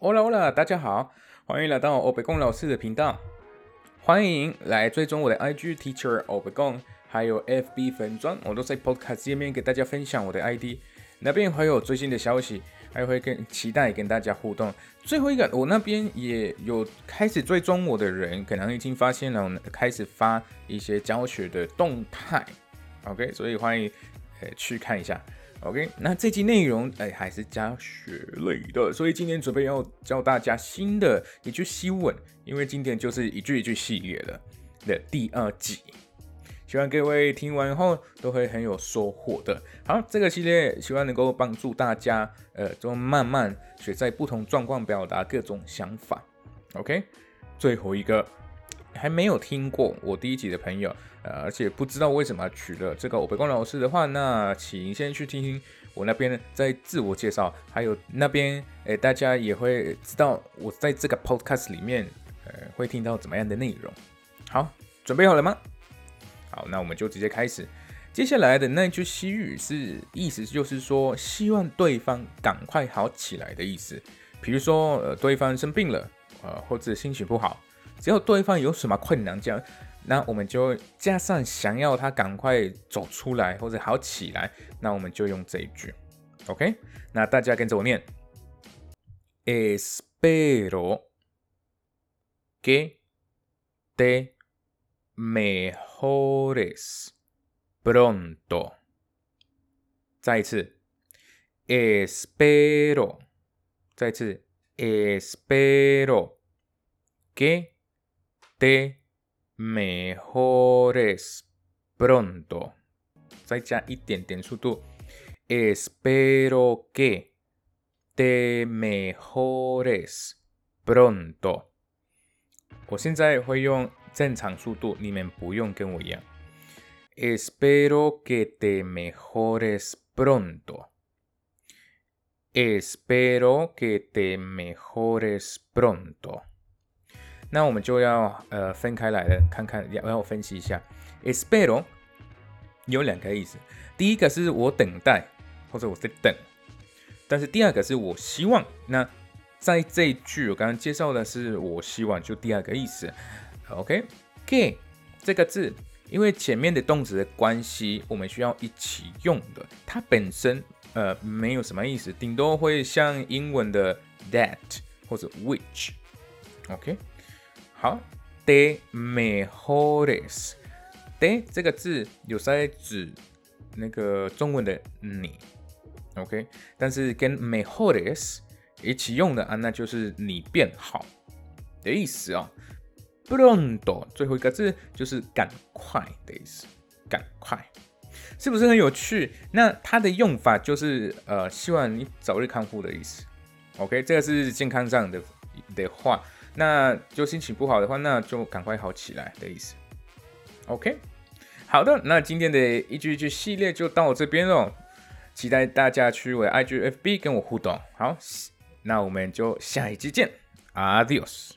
Hola Hola，大家好，欢迎来到欧北贡老师的频道，欢迎来追踪我的 IG Teacher 欧北贡，还有 FB 粉专，我都在 Podcast 页面给大家分享我的 ID，那边会有最新的消息，还会跟期待跟大家互动。最后一个，我那边也有开始追踪我的人，可能已经发现了，开始发一些教学的动态，OK，所以欢迎呃去看一下。OK，那这期内容哎还是教学类的，所以今天准备要教大家新的一句西文，因为今天就是一句一句系列的的第二集，希望各位听完后都会很有收获的。好，这个系列希望能够帮助大家，呃，就慢慢学在不同状况表达各种想法。OK，最后一个。还没有听过我第一集的朋友，呃，而且不知道为什么取了这个欧北光老师的话，那请先去听听我那边在自我介绍，还有那边，诶，大家也会知道我在这个 podcast 里面，呃，会听到怎么样的内容。好，准备好了吗？好，那我们就直接开始。接下来的那句西语是意思就是说，希望对方赶快好起来的意思。比如说，呃，对方生病了，呃，或者心情不好。只要对方有什么困难，这样，那我们就加上想要他赶快走出来或者好起来，那我们就用这一句，OK？那大家跟着我念。：Espero que te mejores pronto。再一次，Espero，再一次，Espero que te mejores pronto. Espero que te mejores pronto. 我现在会用正常速度，你们不用跟我一样。Espero que te mejores pronto. Espero que te mejores pronto. 那我们就要呃分开来了，看看要要分析一下。Espero 有两个意思，第一个是我等待或者我在等，但是第二个是我希望。那在这一句我刚刚介绍的是我希望，就第二个意思。OK，que 这个字，因为前面的动词的关系，我们需要一起用的，它本身呃没有什么意思，顶多会像英文的 that 或者 which。OK。好，de mejores，de 这个字有在指那个中文的你，OK，但是跟 mejores 一起用的啊，那就是你变好的意思啊。pronto 最后一个字就是赶快的意思，赶快，是不是很有趣？那它的用法就是呃，希望你早日康复的意思。OK，这个是健康上的的话。那就心情不好的话，那就赶快好起来的意思。OK，好的，那今天的一句一句系列就到这边喽，期待大家去我的 IGFB 跟我互动。好，那我们就下一期见，Adios。